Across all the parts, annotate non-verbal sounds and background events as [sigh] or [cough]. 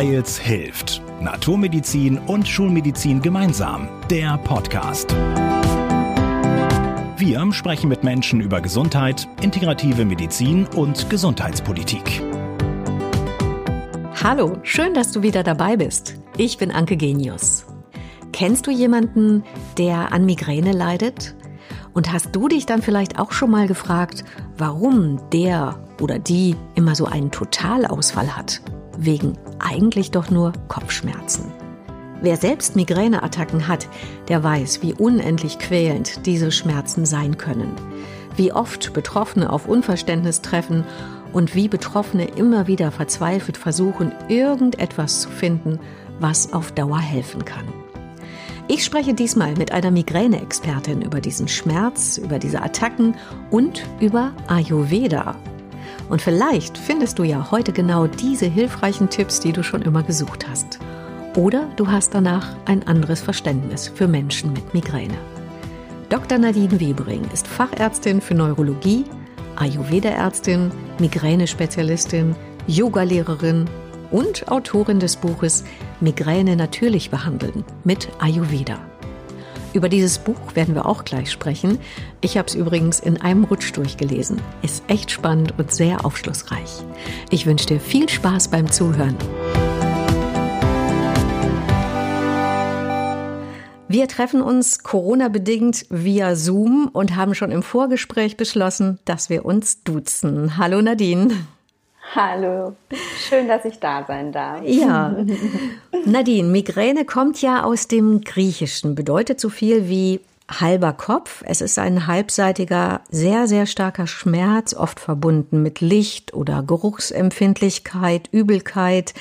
Weils hilft. Naturmedizin und Schulmedizin gemeinsam. Der Podcast. Wir sprechen mit Menschen über Gesundheit, integrative Medizin und Gesundheitspolitik. Hallo, schön, dass du wieder dabei bist. Ich bin Anke Genius. Kennst du jemanden, der an Migräne leidet? Und hast du dich dann vielleicht auch schon mal gefragt, warum der oder die immer so einen Totalausfall hat? Wegen eigentlich doch nur Kopfschmerzen. Wer selbst Migräneattacken hat, der weiß, wie unendlich quälend diese Schmerzen sein können. Wie oft Betroffene auf Unverständnis treffen und wie Betroffene immer wieder verzweifelt versuchen, irgendetwas zu finden, was auf Dauer helfen kann. Ich spreche diesmal mit einer Migräne-Expertin über diesen Schmerz, über diese Attacken und über Ayurveda. Und vielleicht findest du ja heute genau diese hilfreichen Tipps, die du schon immer gesucht hast. Oder du hast danach ein anderes Verständnis für Menschen mit Migräne. Dr. Nadine Webering ist Fachärztin für Neurologie, Ayurveda-Ärztin, Migräne-Spezialistin, Yogalehrerin und Autorin des Buches Migräne natürlich behandeln mit Ayurveda. Über dieses Buch werden wir auch gleich sprechen. Ich habe es übrigens in einem Rutsch durchgelesen. Ist echt spannend und sehr aufschlussreich. Ich wünsche dir viel Spaß beim Zuhören. Wir treffen uns Corona-bedingt via Zoom und haben schon im Vorgespräch beschlossen, dass wir uns duzen. Hallo Nadine. Hallo, schön, dass ich da sein darf. Ja, [laughs] Nadine, Migräne kommt ja aus dem Griechischen, bedeutet so viel wie halber Kopf. Es ist ein halbseitiger, sehr, sehr starker Schmerz, oft verbunden mit Licht- oder Geruchsempfindlichkeit, Übelkeit.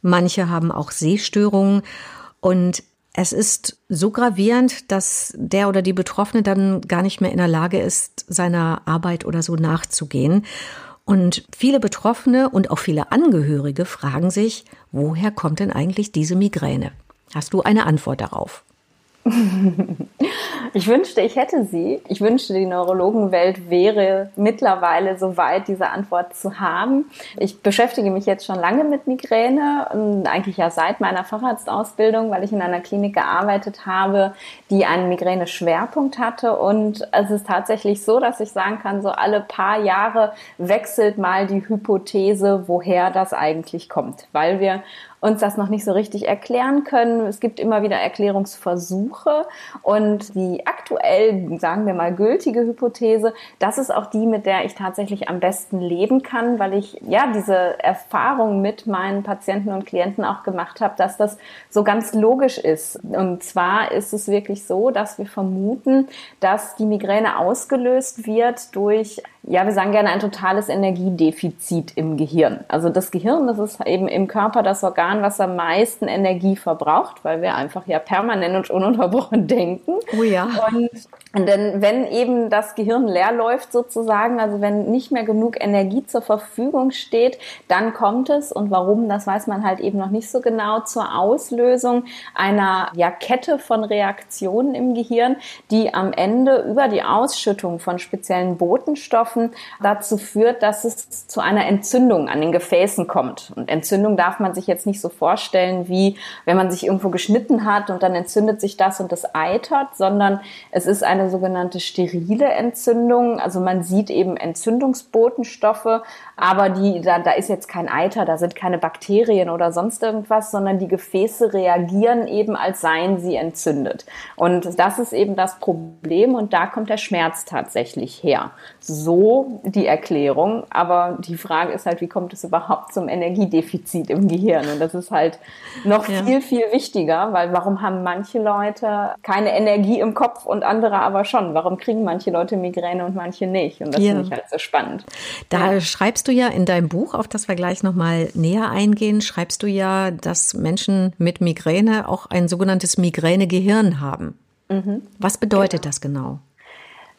Manche haben auch Sehstörungen und es ist so gravierend, dass der oder die Betroffene dann gar nicht mehr in der Lage ist, seiner Arbeit oder so nachzugehen. Und viele Betroffene und auch viele Angehörige fragen sich, woher kommt denn eigentlich diese Migräne? Hast du eine Antwort darauf? [laughs] Ich wünschte, ich hätte sie. Ich wünschte, die Neurologenwelt wäre mittlerweile so weit, diese Antwort zu haben. Ich beschäftige mich jetzt schon lange mit Migräne, eigentlich ja seit meiner Facharztausbildung, weil ich in einer Klinik gearbeitet habe, die einen Migräne-Schwerpunkt hatte. Und es ist tatsächlich so, dass ich sagen kann, so alle paar Jahre wechselt mal die Hypothese, woher das eigentlich kommt, weil wir uns das noch nicht so richtig erklären können. Es gibt immer wieder Erklärungsversuche und die aktuell, sagen wir mal, gültige Hypothese, das ist auch die, mit der ich tatsächlich am besten leben kann, weil ich ja diese Erfahrung mit meinen Patienten und Klienten auch gemacht habe, dass das so ganz logisch ist. Und zwar ist es wirklich so, dass wir vermuten, dass die Migräne ausgelöst wird durch ja, wir sagen gerne ein totales Energiedefizit im Gehirn. Also das Gehirn, das ist eben im Körper das Organ, was am meisten Energie verbraucht, weil wir einfach ja permanent und ununterbrochen [laughs] denken. Oh ja. Und denn wenn eben das Gehirn leer läuft sozusagen, also wenn nicht mehr genug Energie zur Verfügung steht, dann kommt es und warum, das weiß man halt eben noch nicht so genau zur Auslösung einer ja, Kette von Reaktionen im Gehirn, die am Ende über die Ausschüttung von speziellen Botenstoffen Botenstoffen dazu führt, dass es zu einer Entzündung an den Gefäßen kommt. Und Entzündung darf man sich jetzt nicht so vorstellen, wie wenn man sich irgendwo geschnitten hat und dann entzündet sich das und das eitert, sondern es ist eine sogenannte sterile Entzündung. Also man sieht eben Entzündungsbotenstoffe, aber die, da, da ist jetzt kein Eiter, da sind keine Bakterien oder sonst irgendwas, sondern die Gefäße reagieren eben, als seien sie entzündet. Und das ist eben das Problem und da kommt der Schmerz tatsächlich her. So die Erklärung, aber die Frage ist halt, wie kommt es überhaupt zum Energiedefizit im Gehirn? Und das ist halt noch ja. viel, viel wichtiger, weil warum haben manche Leute keine Energie im Kopf und andere aber schon? Warum kriegen manche Leute Migräne und manche nicht? Und das ja. finde ich halt so spannend. Da ja. schreibst du ja in deinem Buch, auf das wir gleich nochmal näher eingehen, schreibst du ja, dass Menschen mit Migräne auch ein sogenanntes Migränegehirn haben. Mhm. Was bedeutet genau. das genau?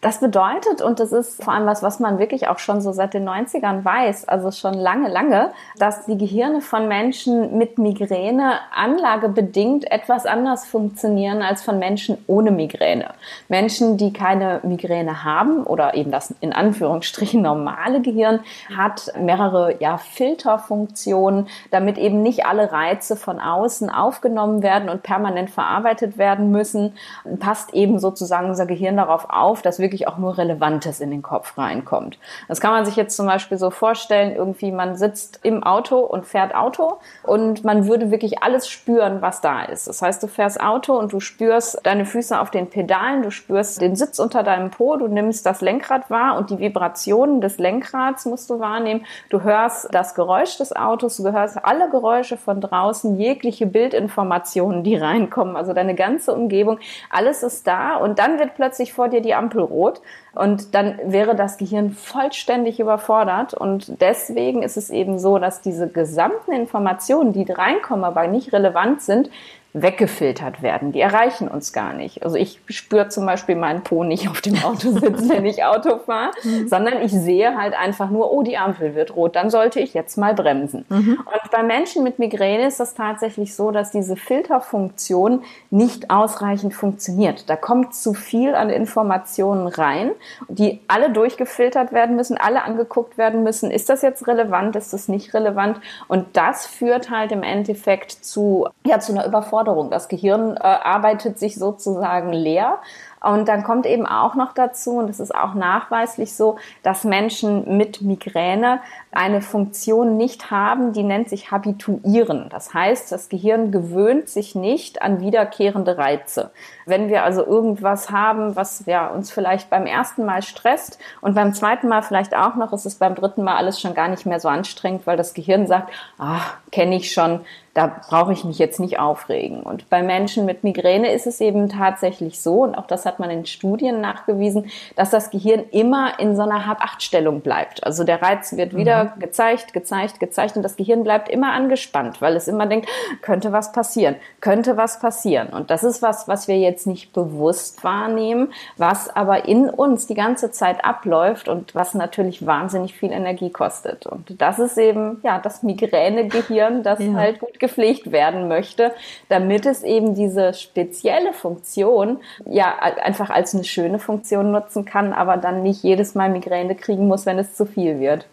Das bedeutet, und das ist vor allem was, was man wirklich auch schon so seit den 90ern weiß, also schon lange, lange, dass die Gehirne von Menschen mit Migräne anlagebedingt etwas anders funktionieren als von Menschen ohne Migräne. Menschen, die keine Migräne haben oder eben das in Anführungsstrichen [laughs] normale Gehirn hat mehrere ja, Filterfunktionen, damit eben nicht alle Reize von außen aufgenommen werden und permanent verarbeitet werden müssen, passt eben sozusagen unser Gehirn darauf auf, dass wir wirklich auch nur Relevantes in den Kopf reinkommt. Das kann man sich jetzt zum Beispiel so vorstellen, irgendwie man sitzt im Auto und fährt Auto und man würde wirklich alles spüren, was da ist. Das heißt, du fährst Auto und du spürst deine Füße auf den Pedalen, du spürst den Sitz unter deinem Po, du nimmst das Lenkrad wahr und die Vibrationen des Lenkrads musst du wahrnehmen. Du hörst das Geräusch des Autos, du hörst alle Geräusche von draußen, jegliche Bildinformationen, die reinkommen, also deine ganze Umgebung, alles ist da und dann wird plötzlich vor dir die Ampel rot rot. Und dann wäre das Gehirn vollständig überfordert. Und deswegen ist es eben so, dass diese gesamten Informationen, die reinkommen, aber nicht relevant sind, weggefiltert werden. Die erreichen uns gar nicht. Also ich spüre zum Beispiel meinen Po nicht auf dem Autositz, [laughs] wenn ich Auto fahre, mhm. sondern ich sehe halt einfach nur, oh, die Ampel wird rot, dann sollte ich jetzt mal bremsen. Mhm. Und bei Menschen mit Migräne ist das tatsächlich so, dass diese Filterfunktion nicht ausreichend funktioniert. Da kommt zu viel an Informationen rein, die alle durchgefiltert werden müssen, alle angeguckt werden müssen. Ist das jetzt relevant? Ist das nicht relevant? Und das führt halt im Endeffekt zu, ja, zu einer Überforderung Überforderung. Das Gehirn äh, arbeitet sich sozusagen leer und dann kommt eben auch noch dazu, und das ist auch nachweislich so, dass Menschen mit Migräne eine Funktion nicht haben, die nennt sich habituieren. Das heißt, das Gehirn gewöhnt sich nicht an wiederkehrende Reize. Wenn wir also irgendwas haben, was ja, uns vielleicht beim ersten Mal stresst und beim zweiten Mal vielleicht auch noch, ist es beim dritten Mal alles schon gar nicht mehr so anstrengend, weil das Gehirn sagt, ah, kenne ich schon, da brauche ich mich jetzt nicht aufregen. Und bei Menschen mit Migräne ist es eben tatsächlich so, und auch das hat man in Studien nachgewiesen, dass das Gehirn immer in so einer Hab-Acht-Stellung bleibt. Also der Reiz wird wieder mhm. gezeigt, gezeigt, gezeigt und das Gehirn bleibt immer angespannt, weil es immer denkt, könnte was passieren, könnte was passieren. Und das ist was, was wir jetzt nicht bewusst wahrnehmen, was aber in uns die ganze Zeit abläuft und was natürlich wahnsinnig viel Energie kostet. Und das ist eben, ja, das Migränegehirn, das ja. halt gut gepflegt werden möchte, damit es eben diese spezielle Funktion ja einfach als eine schöne Funktion nutzen kann, aber dann nicht jedes Mal Migräne kriegen muss, wenn es zu viel wird.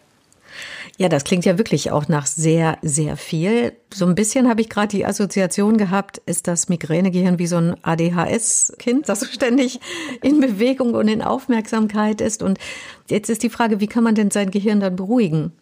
Ja, das klingt ja wirklich auch nach sehr, sehr viel. So ein bisschen habe ich gerade die Assoziation gehabt, ist das Migränegehirn wie so ein ADHS-Kind, das ständig in Bewegung und in Aufmerksamkeit ist. Und jetzt ist die Frage, wie kann man denn sein Gehirn dann beruhigen?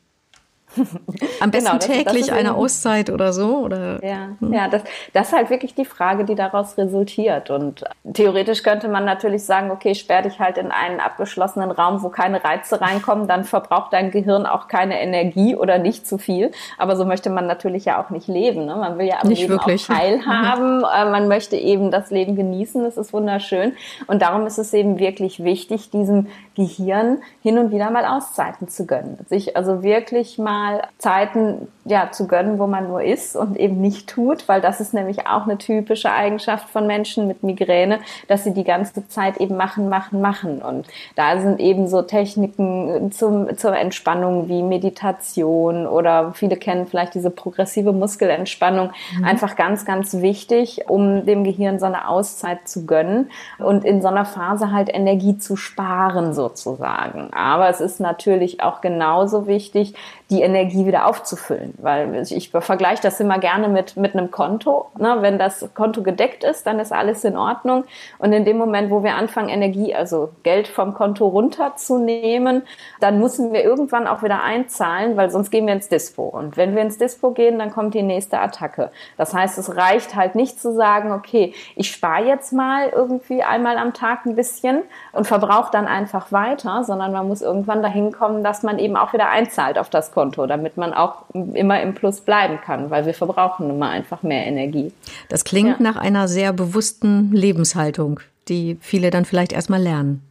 [laughs] Am besten genau, das, täglich das eine Auszeit oder so? Oder? Ja, hm. ja das, das ist halt wirklich die Frage, die daraus resultiert. Und theoretisch könnte man natürlich sagen, okay, sperr dich halt in einen abgeschlossenen Raum, wo keine Reize reinkommen, dann verbraucht dein Gehirn auch keine Energie oder nicht zu viel. Aber so möchte man natürlich ja auch nicht leben. Ne? Man will ja am nicht Leben wirklich. auch teilhaben. Mhm. Man möchte eben das Leben genießen. Das ist wunderschön. Und darum ist es eben wirklich wichtig, diesem Gehirn hin und wieder mal Auszeiten zu gönnen. Sich also wirklich mal Zeiten ja, zu gönnen, wo man nur ist und eben nicht tut, weil das ist nämlich auch eine typische Eigenschaft von Menschen mit Migräne, dass sie die ganze Zeit eben machen, machen, machen. Und da sind eben so Techniken zum, zur Entspannung wie Meditation oder viele kennen vielleicht diese progressive Muskelentspannung mhm. einfach ganz, ganz wichtig, um dem Gehirn so eine Auszeit zu gönnen und in so einer Phase halt Energie zu sparen sozusagen. Aber es ist natürlich auch genauso wichtig, die Energie wieder aufzufüllen. Weil ich vergleiche das immer gerne mit, mit einem Konto. Ne? Wenn das Konto gedeckt ist, dann ist alles in Ordnung. Und in dem Moment, wo wir anfangen, Energie, also Geld vom Konto runterzunehmen, dann müssen wir irgendwann auch wieder einzahlen, weil sonst gehen wir ins Dispo. Und wenn wir ins Dispo gehen, dann kommt die nächste Attacke. Das heißt, es reicht halt nicht zu sagen, okay, ich spare jetzt mal irgendwie einmal am Tag ein bisschen und verbrauche dann einfach weiter, sondern man muss irgendwann dahin kommen, dass man eben auch wieder einzahlt auf das Konto, damit man auch immer im Plus bleiben kann, weil wir verbrauchen nun mal einfach mehr Energie. Das klingt ja. nach einer sehr bewussten Lebenshaltung, die viele dann vielleicht erstmal lernen.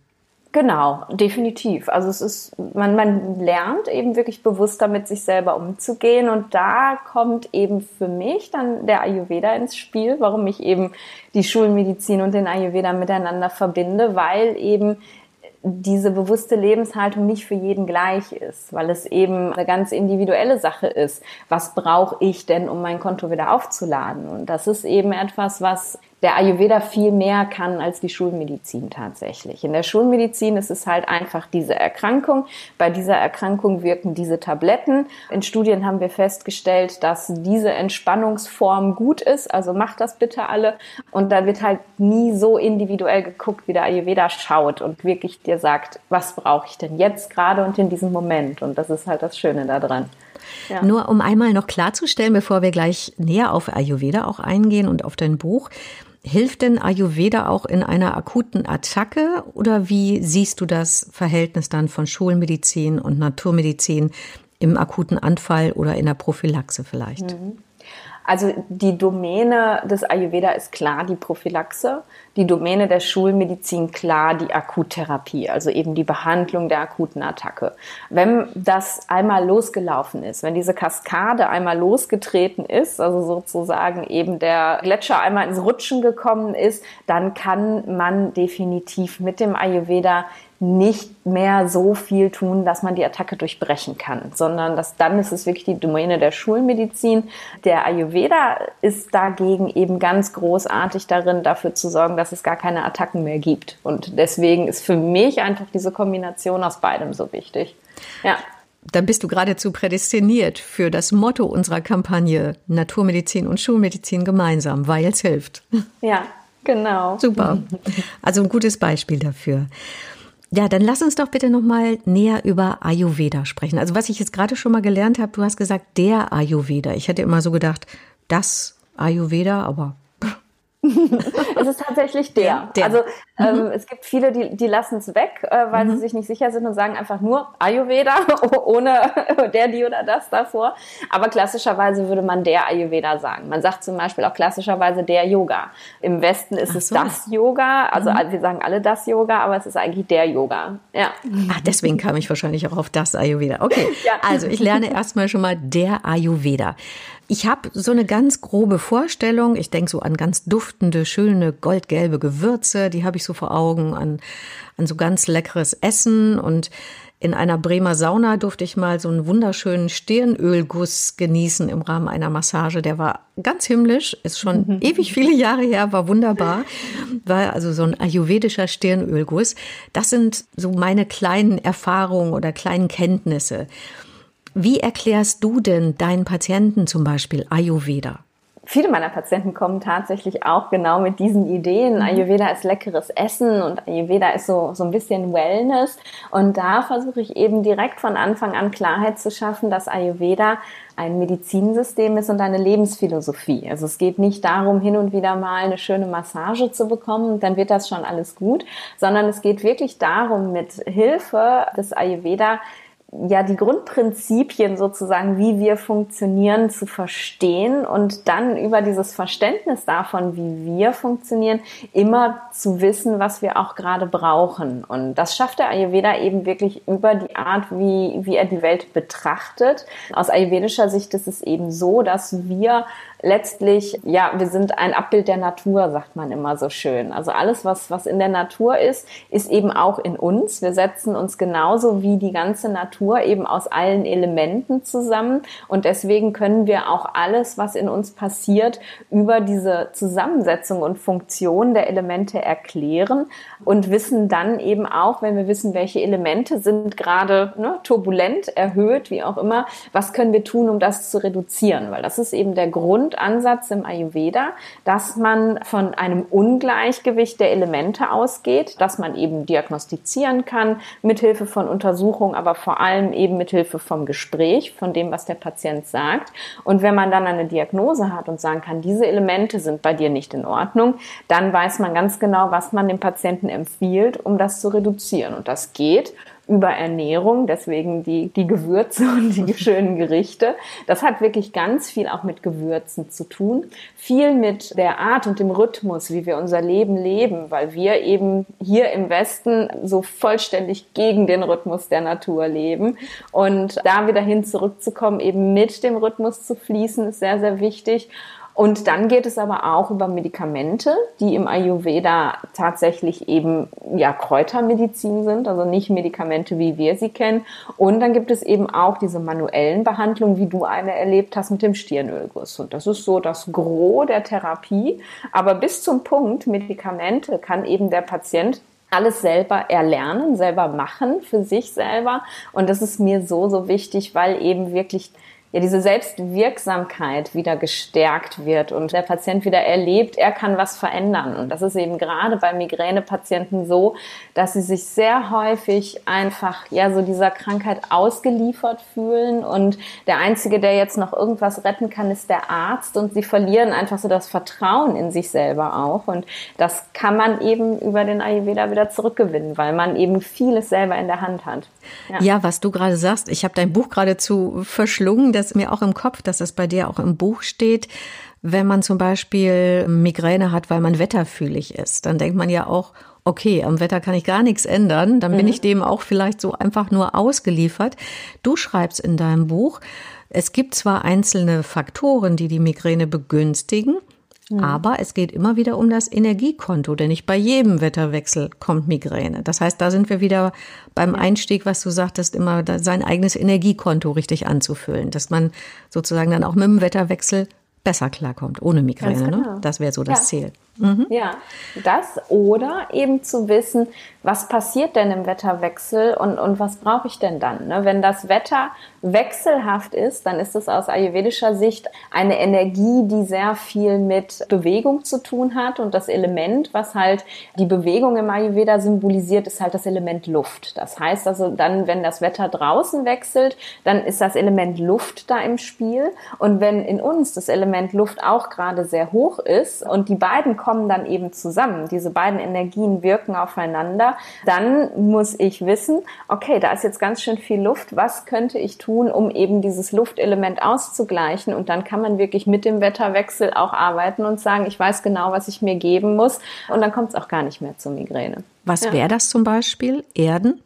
Genau, definitiv. Also es ist, man, man lernt eben wirklich bewusster mit sich selber umzugehen und da kommt eben für mich dann der Ayurveda ins Spiel, warum ich eben die Schulmedizin und den Ayurveda miteinander verbinde, weil eben diese bewusste Lebenshaltung nicht für jeden gleich ist, weil es eben eine ganz individuelle Sache ist. Was brauche ich denn, um mein Konto wieder aufzuladen? Und das ist eben etwas, was der Ayurveda viel mehr kann als die Schulmedizin tatsächlich. In der Schulmedizin ist es halt einfach diese Erkrankung. Bei dieser Erkrankung wirken diese Tabletten. In Studien haben wir festgestellt, dass diese Entspannungsform gut ist. Also macht das bitte alle. Und da wird halt nie so individuell geguckt, wie der Ayurveda schaut und wirklich dir sagt, was brauche ich denn jetzt gerade und in diesem Moment. Und das ist halt das Schöne daran. Ja. Nur um einmal noch klarzustellen, bevor wir gleich näher auf Ayurveda auch eingehen und auf dein Buch. Hilft denn Ayurveda auch in einer akuten Attacke oder wie siehst du das Verhältnis dann von Schulmedizin und Naturmedizin im akuten Anfall oder in der Prophylaxe vielleicht? Mhm. Also die Domäne des Ayurveda ist klar die Prophylaxe, die Domäne der Schulmedizin klar die Akuttherapie, also eben die Behandlung der akuten Attacke. Wenn das einmal losgelaufen ist, wenn diese Kaskade einmal losgetreten ist, also sozusagen eben der Gletscher einmal ins Rutschen gekommen ist, dann kann man definitiv mit dem Ayurveda nicht mehr so viel tun, dass man die Attacke durchbrechen kann, sondern dass dann ist es wirklich die Domäne der Schulmedizin. Der Ayurveda ist dagegen eben ganz großartig darin, dafür zu sorgen, dass es gar keine Attacken mehr gibt. Und deswegen ist für mich einfach diese Kombination aus beidem so wichtig. Ja. Dann bist du geradezu prädestiniert für das Motto unserer Kampagne Naturmedizin und Schulmedizin gemeinsam, weil es hilft. Ja, genau. Super. Also ein gutes Beispiel dafür. Ja, dann lass uns doch bitte noch mal näher über Ayurveda sprechen. Also was ich jetzt gerade schon mal gelernt habe, du hast gesagt der Ayurveda. Ich hätte immer so gedacht, das Ayurveda, aber [laughs] es ist tatsächlich der. der. Also ähm, mhm. es gibt viele, die, die lassen es weg, äh, weil mhm. sie sich nicht sicher sind und sagen einfach nur Ayurveda [laughs] ohne [laughs] der, die oder das davor. Aber klassischerweise würde man der Ayurveda sagen. Man sagt zum Beispiel auch klassischerweise der Yoga. Im Westen ist Ach es so. das Yoga. Also mhm. wir sagen alle das Yoga, aber es ist eigentlich der Yoga. Ja. Ach, deswegen kam ich wahrscheinlich auch auf das Ayurveda. Okay. Ja. Also ich lerne erstmal schon mal der Ayurveda. Ich habe so eine ganz grobe Vorstellung. Ich denke so an ganz duftende, schöne, goldgelbe Gewürze. Die habe ich so vor Augen, an, an so ganz leckeres Essen. Und in einer Bremer Sauna durfte ich mal so einen wunderschönen Stirnölguss genießen im Rahmen einer Massage. Der war ganz himmlisch, ist schon mhm. ewig viele Jahre her, war wunderbar. War also so ein ayurvedischer Stirnölguss. Das sind so meine kleinen Erfahrungen oder kleinen Kenntnisse. Wie erklärst du denn deinen Patienten zum Beispiel Ayurveda? Viele meiner Patienten kommen tatsächlich auch genau mit diesen Ideen. Mhm. Ayurveda ist leckeres Essen und Ayurveda ist so, so ein bisschen Wellness. Und da versuche ich eben direkt von Anfang an Klarheit zu schaffen, dass Ayurveda ein Medizinsystem ist und eine Lebensphilosophie. Also es geht nicht darum, hin und wieder mal eine schöne Massage zu bekommen, dann wird das schon alles gut, sondern es geht wirklich darum, mit Hilfe des Ayurveda ja die Grundprinzipien sozusagen, wie wir funktionieren, zu verstehen und dann über dieses Verständnis davon, wie wir funktionieren, immer zu wissen, was wir auch gerade brauchen. Und das schafft der Ayurveda eben wirklich über die Art, wie, wie er die Welt betrachtet. Aus ayurvedischer Sicht ist es eben so, dass wir letztlich, ja, wir sind ein Abbild der Natur, sagt man immer so schön. Also alles, was, was in der Natur ist, ist eben auch in uns. Wir setzen uns genauso wie die ganze Natur eben aus allen Elementen zusammen. Und deswegen können wir auch alles, was in uns passiert, über diese Zusammensetzung und Funktion der Elemente erklären und wissen dann eben auch, wenn wir wissen, welche Elemente sind gerade ne, turbulent, erhöht, wie auch immer, was können wir tun, um das zu reduzieren? Weil das ist eben der Grund, Grundansatz im Ayurveda, dass man von einem Ungleichgewicht der Elemente ausgeht, dass man eben diagnostizieren kann mithilfe von Untersuchungen, aber vor allem eben mithilfe vom Gespräch, von dem, was der Patient sagt. Und wenn man dann eine Diagnose hat und sagen kann, diese Elemente sind bei dir nicht in Ordnung, dann weiß man ganz genau, was man dem Patienten empfiehlt, um das zu reduzieren. Und das geht über Ernährung, deswegen die, die Gewürze [laughs] und die schönen Gerichte. Das hat wirklich ganz viel auch mit Gewürzen zu tun. Viel mit der Art und dem Rhythmus, wie wir unser Leben leben, weil wir eben hier im Westen so vollständig gegen den Rhythmus der Natur leben. Und da wieder hin zurückzukommen, eben mit dem Rhythmus zu fließen, ist sehr, sehr wichtig. Und dann geht es aber auch über Medikamente, die im Ayurveda tatsächlich eben ja Kräutermedizin sind, also nicht Medikamente, wie wir sie kennen. Und dann gibt es eben auch diese manuellen Behandlungen, wie du eine erlebt hast mit dem Stirnölguss. Und das ist so das Gros der Therapie. Aber bis zum Punkt Medikamente kann eben der Patient alles selber erlernen, selber machen für sich selber. Und das ist mir so, so wichtig, weil eben wirklich ja diese Selbstwirksamkeit wieder gestärkt wird und der Patient wieder erlebt, er kann was verändern. Und das ist eben gerade bei Migränepatienten so, dass sie sich sehr häufig einfach ja so dieser Krankheit ausgeliefert fühlen und der einzige, der jetzt noch irgendwas retten kann, ist der Arzt und sie verlieren einfach so das Vertrauen in sich selber auch und das kann man eben über den Ayurveda wieder zurückgewinnen, weil man eben vieles selber in der Hand hat. Ja, ja was du gerade sagst, ich habe dein Buch geradezu verschlungen, das mir auch im Kopf, dass das bei dir auch im Buch steht. Wenn man zum Beispiel Migräne hat, weil man wetterfühlig ist, dann denkt man ja auch, okay, am Wetter kann ich gar nichts ändern, dann mhm. bin ich dem auch vielleicht so einfach nur ausgeliefert. Du schreibst in deinem Buch, es gibt zwar einzelne Faktoren, die die Migräne begünstigen, Mhm. Aber es geht immer wieder um das Energiekonto, denn nicht bei jedem Wetterwechsel kommt Migräne. Das heißt, da sind wir wieder beim Einstieg, was du sagtest, immer sein eigenes Energiekonto richtig anzufüllen, dass man sozusagen dann auch mit dem Wetterwechsel besser klarkommt, ohne Migräne. Ne? Genau. Ne? Das wäre so das ja. Ziel. Mhm. Ja, das oder eben zu wissen, was passiert denn im Wetterwechsel und, und was brauche ich denn dann? Ne? Wenn das Wetter wechselhaft ist, dann ist es aus ayurvedischer Sicht eine Energie, die sehr viel mit Bewegung zu tun hat und das Element, was halt die Bewegung im Ayurveda symbolisiert, ist halt das Element Luft. Das heißt also dann, wenn das Wetter draußen wechselt, dann ist das Element Luft da im Spiel und wenn in uns das Element Luft auch gerade sehr hoch ist und die beiden kommen dann eben zusammen, diese beiden Energien wirken aufeinander, dann muss ich wissen, okay, da ist jetzt ganz schön viel Luft, was könnte ich tun, um eben dieses Luftelement auszugleichen und dann kann man wirklich mit dem Wetterwechsel auch arbeiten und sagen, ich weiß genau, was ich mir geben muss und dann kommt es auch gar nicht mehr zur Migräne. Was ja. wäre das zum Beispiel? Erden?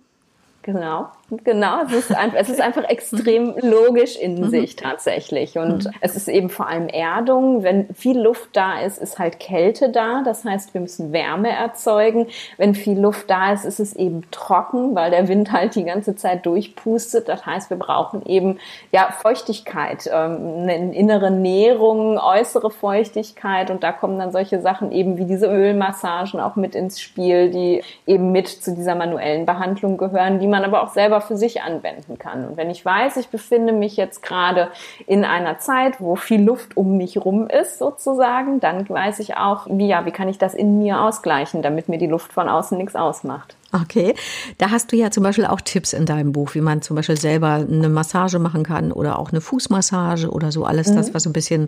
Genau. Genau, es ist, einfach, es ist einfach extrem logisch in mhm. sich tatsächlich. Und mhm. es ist eben vor allem Erdung. Wenn viel Luft da ist, ist halt Kälte da. Das heißt, wir müssen Wärme erzeugen. Wenn viel Luft da ist, ist es eben trocken, weil der Wind halt die ganze Zeit durchpustet. Das heißt, wir brauchen eben ja Feuchtigkeit, ähm, eine innere Nährung, äußere Feuchtigkeit. Und da kommen dann solche Sachen eben wie diese Ölmassagen auch mit ins Spiel, die eben mit zu dieser manuellen Behandlung gehören, die man aber auch selber für sich anwenden kann. Und wenn ich weiß, ich befinde mich jetzt gerade in einer Zeit, wo viel Luft um mich rum ist, sozusagen, dann weiß ich auch, wie, ja, wie kann ich das in mir ausgleichen, damit mir die Luft von außen nichts ausmacht. Okay, da hast du ja zum Beispiel auch Tipps in deinem Buch, wie man zum Beispiel selber eine Massage machen kann oder auch eine Fußmassage oder so alles mhm. das, was so ein bisschen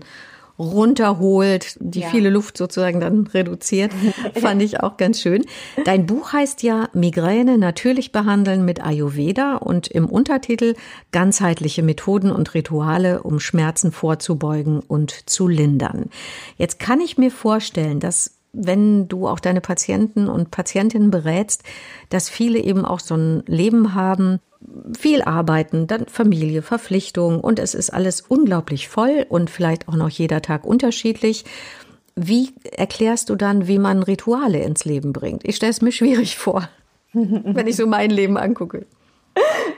runterholt, die ja. viele Luft sozusagen dann reduziert. [laughs] Fand ich auch ganz schön. Dein Buch heißt ja Migräne natürlich behandeln mit Ayurveda und im Untertitel ganzheitliche Methoden und Rituale, um Schmerzen vorzubeugen und zu lindern. Jetzt kann ich mir vorstellen, dass wenn du auch deine Patienten und Patientinnen berätst, dass viele eben auch so ein Leben haben, viel arbeiten, dann Familie, Verpflichtung und es ist alles unglaublich voll und vielleicht auch noch jeder Tag unterschiedlich. Wie erklärst du dann, wie man Rituale ins Leben bringt? Ich stelle es mir schwierig vor, [laughs] wenn ich so mein Leben angucke.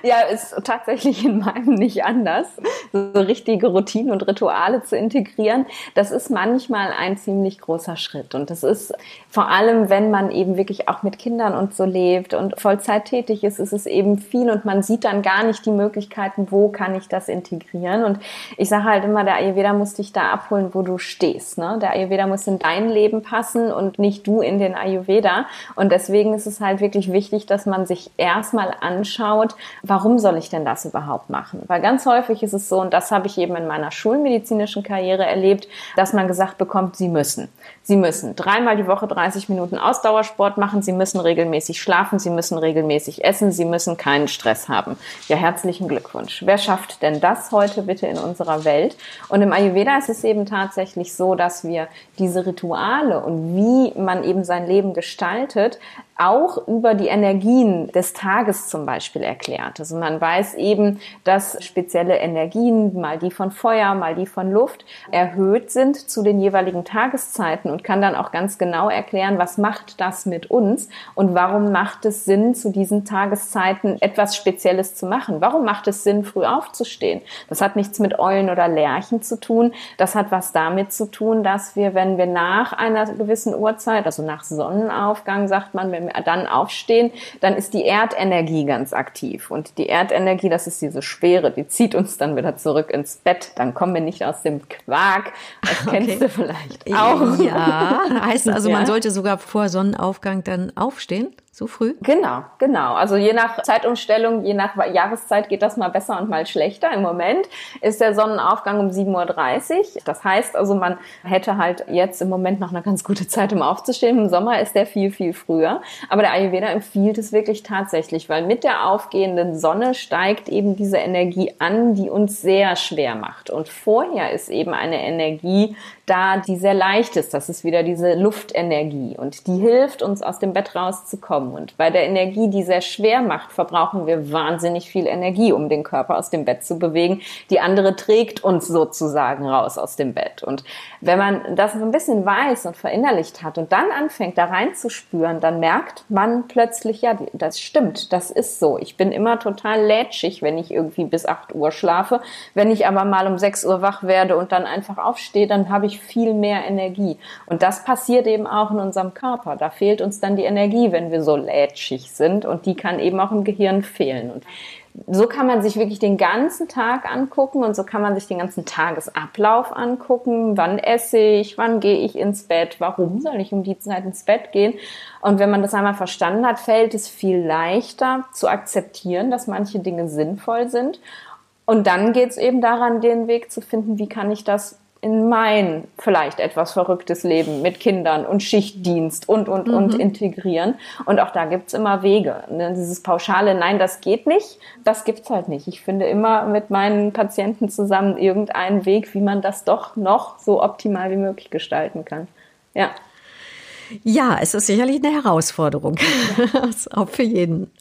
Ja, ist tatsächlich in meinem nicht anders. So richtige Routinen und Rituale zu integrieren, das ist manchmal ein ziemlich großer Schritt. Und das ist vor allem, wenn man eben wirklich auch mit Kindern und so lebt und Vollzeit tätig ist, ist es eben viel und man sieht dann gar nicht die Möglichkeiten, wo kann ich das integrieren. Und ich sage halt immer, der Ayurveda muss dich da abholen, wo du stehst. Ne? Der Ayurveda muss in dein Leben passen und nicht du in den Ayurveda. Und deswegen ist es halt wirklich wichtig, dass man sich erstmal anschaut, warum soll ich denn das überhaupt machen? Weil ganz häufig ist es so, und das habe ich eben in meiner schulmedizinischen Karriere erlebt, dass man gesagt bekommt, sie müssen. Sie müssen dreimal die Woche 30 Minuten Ausdauersport machen, sie müssen regelmäßig schlafen, sie müssen regelmäßig essen, sie müssen keinen Stress haben. Ja, herzlichen Glückwunsch. Wer schafft denn das heute bitte in unserer Welt? Und im Ayurveda ist es eben tatsächlich so, dass wir diese Rituale und wie man eben sein Leben gestaltet, auch über die Energien des Tages zum Beispiel erklärt. Also man weiß eben, dass spezielle Energien, mal die von Feuer, mal die von Luft, erhöht sind zu den jeweiligen Tageszeiten und kann dann auch ganz genau erklären, was macht das mit uns und warum macht es Sinn, zu diesen Tageszeiten etwas Spezielles zu machen. Warum macht es Sinn, früh aufzustehen? Das hat nichts mit Eulen oder Lerchen zu tun. Das hat was damit zu tun, dass wir, wenn wir nach einer gewissen Uhrzeit, also nach Sonnenaufgang, sagt man, wenn wir dann aufstehen, dann ist die Erdenergie ganz aktiv. Und die Erdenergie, das ist diese Schwere, die zieht uns dann wieder zurück ins Bett. Dann kommen wir nicht aus dem Quark. Das [laughs] okay. kennst du vielleicht auch. Ja, [laughs] heißt also, man sollte sogar vor Sonnenaufgang dann aufstehen? So früh? Genau, genau. Also je nach Zeitumstellung, je nach Jahreszeit geht das mal besser und mal schlechter. Im Moment ist der Sonnenaufgang um 7.30 Uhr. Das heißt also, man hätte halt jetzt im Moment noch eine ganz gute Zeit, um aufzustehen. Im Sommer ist der viel, viel früher. Aber der Ayurveda empfiehlt es wirklich tatsächlich, weil mit der aufgehenden Sonne steigt eben diese Energie an, die uns sehr schwer macht. Und vorher ist eben eine Energie da, die sehr leicht ist. Das ist wieder diese Luftenergie und die hilft uns aus dem Bett rauszukommen. Und bei der Energie, die sehr schwer macht, verbrauchen wir wahnsinnig viel Energie, um den Körper aus dem Bett zu bewegen. Die andere trägt uns sozusagen raus aus dem Bett. Und wenn man das so ein bisschen weiß und verinnerlicht hat und dann anfängt, da reinzuspüren, dann merkt man plötzlich, ja, das stimmt, das ist so. Ich bin immer total lätschig, wenn ich irgendwie bis 8 Uhr schlafe. Wenn ich aber mal um 6 Uhr wach werde und dann einfach aufstehe, dann habe ich viel mehr Energie. Und das passiert eben auch in unserem Körper. Da fehlt uns dann die Energie, wenn wir so lätschig sind und die kann eben auch im Gehirn fehlen. Und so kann man sich wirklich den ganzen Tag angucken und so kann man sich den ganzen Tagesablauf angucken. Wann esse ich? Wann gehe ich ins Bett? Warum soll ich um die Zeit ins Bett gehen? Und wenn man das einmal verstanden hat, fällt es viel leichter zu akzeptieren, dass manche Dinge sinnvoll sind. Und dann geht es eben daran, den Weg zu finden, wie kann ich das in mein vielleicht etwas verrücktes Leben mit Kindern und Schichtdienst und, und, mhm. und integrieren. Und auch da gibt's immer Wege. Ne? Dieses pauschale, nein, das geht nicht, das gibt's halt nicht. Ich finde immer mit meinen Patienten zusammen irgendeinen Weg, wie man das doch noch so optimal wie möglich gestalten kann. Ja. Ja, es ist sicherlich eine Herausforderung. [laughs] auch für jeden.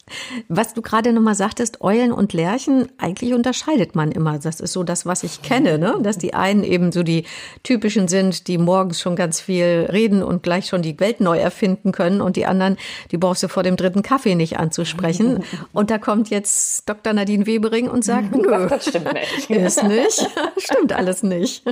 Was du gerade nochmal sagtest, Eulen und Lerchen, eigentlich unterscheidet man immer. Das ist so das, was ich kenne, ne? Dass die einen eben so die typischen sind, die morgens schon ganz viel reden und gleich schon die Welt neu erfinden können und die anderen, die brauchst du vor dem dritten Kaffee nicht anzusprechen. [laughs] Und da kommt jetzt Dr. Nadine Webering und sagt, [laughs] nö, das stimmt nicht. Ist nicht. Stimmt alles nicht.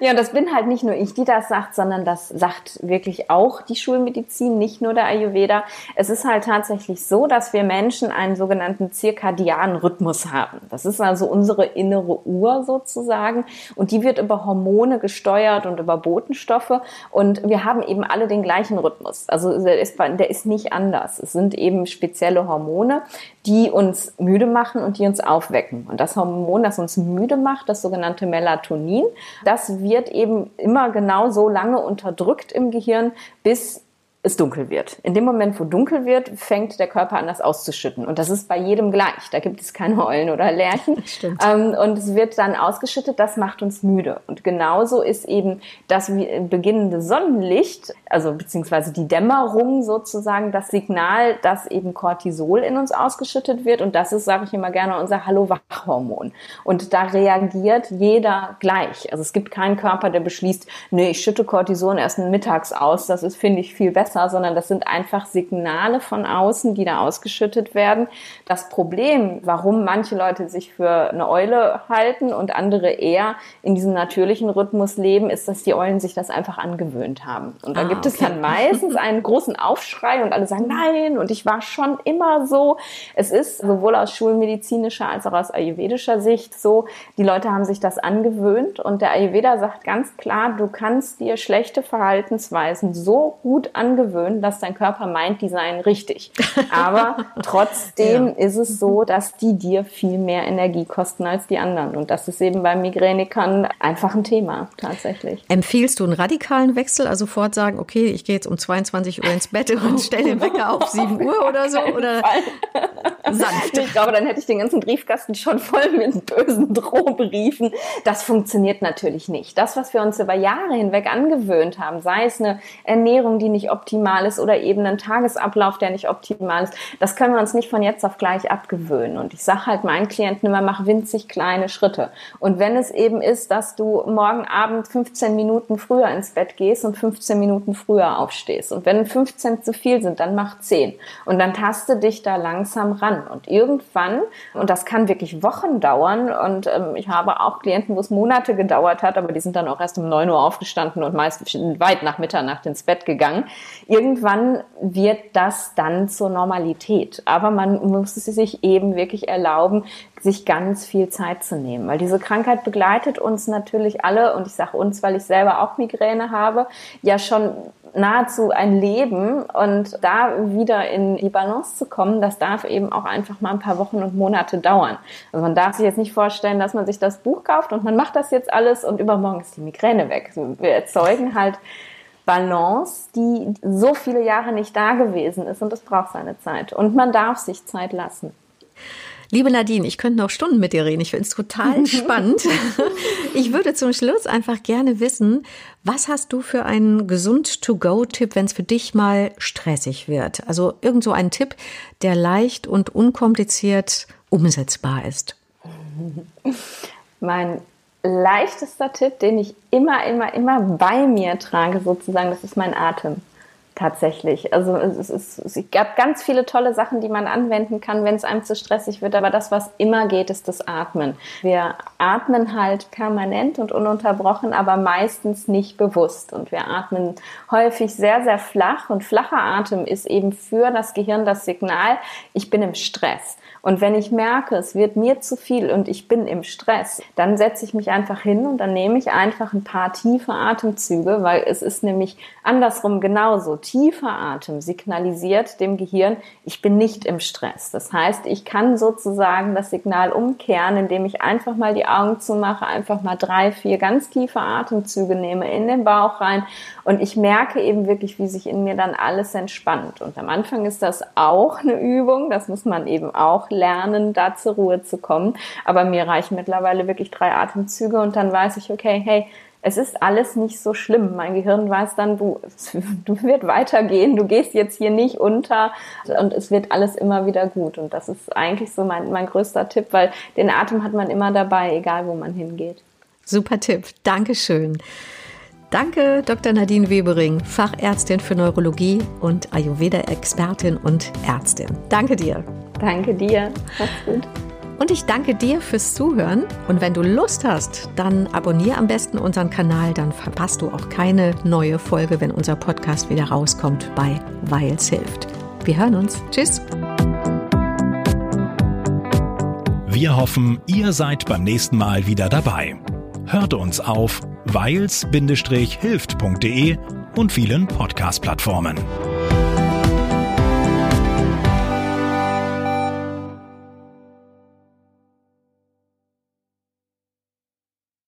Ja, das bin halt nicht nur ich, die das sagt, sondern das sagt wirklich auch die Schulmedizin, nicht nur der Ayurveda. Es ist halt tatsächlich so, dass wir Menschen einen sogenannten zirkadianen Rhythmus haben. Das ist also unsere innere Uhr sozusagen und die wird über Hormone gesteuert und über Botenstoffe und wir haben eben alle den gleichen Rhythmus. Also der ist, der ist nicht anders. Es sind eben spezielle Hormone, die uns müde machen und die uns aufwecken. Und das Hormon, das uns müde macht, das sogenannte Melatonin, das wird eben immer genau so lange unterdrückt im Gehirn, bis es dunkel wird. In dem Moment, wo dunkel wird, fängt der Körper an, das auszuschütten. Und das ist bei jedem gleich. Da gibt es keine Eulen oder Lerchen. Ähm, und es wird dann ausgeschüttet, das macht uns müde. Und genauso ist eben das beginnende Sonnenlicht, also beziehungsweise die Dämmerung sozusagen, das Signal, dass eben Cortisol in uns ausgeschüttet wird. Und das ist, sage ich immer gerne, unser Hallo-Wach-Hormon. Und da reagiert jeder gleich. Also es gibt keinen Körper, der beschließt, nee, ich schütte Cortison erst mittags aus. Das ist, finde ich, viel besser besser, sondern das sind einfach Signale von außen, die da ausgeschüttet werden. Das Problem, warum manche Leute sich für eine Eule halten und andere eher in diesem natürlichen Rhythmus leben, ist, dass die Eulen sich das einfach angewöhnt haben. Und da ah, gibt okay. es dann meistens einen großen Aufschrei und alle sagen, nein, und ich war schon immer so. Es ist sowohl aus schulmedizinischer als auch aus ayurvedischer Sicht so, die Leute haben sich das angewöhnt und der Ayurveda sagt ganz klar, du kannst dir schlechte Verhaltensweisen so gut angewöhnen, angewöhnen, dass dein Körper meint, die seien richtig. [laughs] Aber trotzdem ja. ist es so, dass die dir viel mehr Energie kosten als die anderen. Und das ist eben bei Migränikern einfach ein Thema tatsächlich. Empfiehlst du einen radikalen Wechsel? Also sofort sagen, okay, ich gehe jetzt um 22 Uhr ins Bett und stelle den Wecker auf 7 Uhr oder so? Oder sanft? Ich glaube, dann hätte ich den ganzen Briefkasten schon voll mit bösen Drohbriefen. Das funktioniert natürlich nicht. Das, was wir uns über Jahre hinweg angewöhnt haben, sei es eine Ernährung, die nicht optimal optimal ist oder eben einen Tagesablauf, der nicht optimal ist. Das können wir uns nicht von jetzt auf gleich abgewöhnen. Und ich sage halt meinen Klienten immer, mach winzig kleine Schritte. Und wenn es eben ist, dass du morgen Abend 15 Minuten früher ins Bett gehst und 15 Minuten früher aufstehst. Und wenn 15 zu viel sind, dann mach 10. Und dann taste dich da langsam ran. Und irgendwann, und das kann wirklich Wochen dauern, und ähm, ich habe auch Klienten, wo es Monate gedauert hat, aber die sind dann auch erst um 9 Uhr aufgestanden und meist weit nach Mitternacht ins Bett gegangen. Irgendwann wird das dann zur Normalität. Aber man muss es sich eben wirklich erlauben, sich ganz viel Zeit zu nehmen. Weil diese Krankheit begleitet uns natürlich alle, und ich sage uns, weil ich selber auch Migräne habe, ja schon nahezu ein Leben und da wieder in die Balance zu kommen, das darf eben auch einfach mal ein paar Wochen und Monate dauern. Also man darf sich jetzt nicht vorstellen, dass man sich das Buch kauft und man macht das jetzt alles und übermorgen ist die Migräne weg. Wir erzeugen halt Balance, die so viele Jahre nicht da gewesen ist und es braucht seine Zeit. Und man darf sich Zeit lassen. Liebe Nadine, ich könnte noch Stunden mit dir reden. Ich finde es total [laughs] spannend. Ich würde zum Schluss einfach gerne wissen, was hast du für einen gesund-to-go-Tipp, wenn es für dich mal stressig wird? Also irgend so ein Tipp, der leicht und unkompliziert umsetzbar ist. Mein leichtester Tipp, den ich immer, immer, immer bei mir trage, sozusagen, das ist mein Atem tatsächlich. Also es, ist, es gab ganz viele tolle Sachen, die man anwenden kann, wenn es einem zu stressig wird. Aber das, was immer geht, ist das Atmen. Wir atmen halt permanent und ununterbrochen, aber meistens nicht bewusst. Und wir atmen häufig sehr, sehr flach. Und flacher Atem ist eben für das Gehirn das Signal, ich bin im Stress. Und wenn ich merke, es wird mir zu viel und ich bin im Stress, dann setze ich mich einfach hin und dann nehme ich einfach ein paar tiefe Atemzüge, weil es ist nämlich andersrum genauso. Tiefer Atem signalisiert dem Gehirn, ich bin nicht im Stress. Das heißt, ich kann sozusagen das Signal umkehren, indem ich einfach mal die Augen zumache, einfach mal drei, vier ganz tiefe Atemzüge nehme in den Bauch rein und ich merke eben wirklich, wie sich in mir dann alles entspannt. Und am Anfang ist das auch eine Übung, das muss man eben auch lernen, da zur Ruhe zu kommen. Aber mir reichen mittlerweile wirklich drei Atemzüge und dann weiß ich, okay, hey, es ist alles nicht so schlimm. Mein Gehirn weiß dann, du, [laughs] du wird weitergehen, du gehst jetzt hier nicht unter und es wird alles immer wieder gut. Und das ist eigentlich so mein, mein größter Tipp, weil den Atem hat man immer dabei, egal wo man hingeht. Super Tipp. Dankeschön. Danke, Dr. Nadine Webering, Fachärztin für Neurologie und Ayurveda-Expertin und Ärztin. Danke dir. Danke dir. Mach's gut. Und ich danke dir fürs Zuhören. Und wenn du Lust hast, dann abonniere am besten unseren Kanal, dann verpasst du auch keine neue Folge, wenn unser Podcast wieder rauskommt bei Weils hilft. Wir hören uns. Tschüss. Wir hoffen, ihr seid beim nächsten Mal wieder dabei. Hört uns auf weils-hilft.de und vielen Podcast-Plattformen.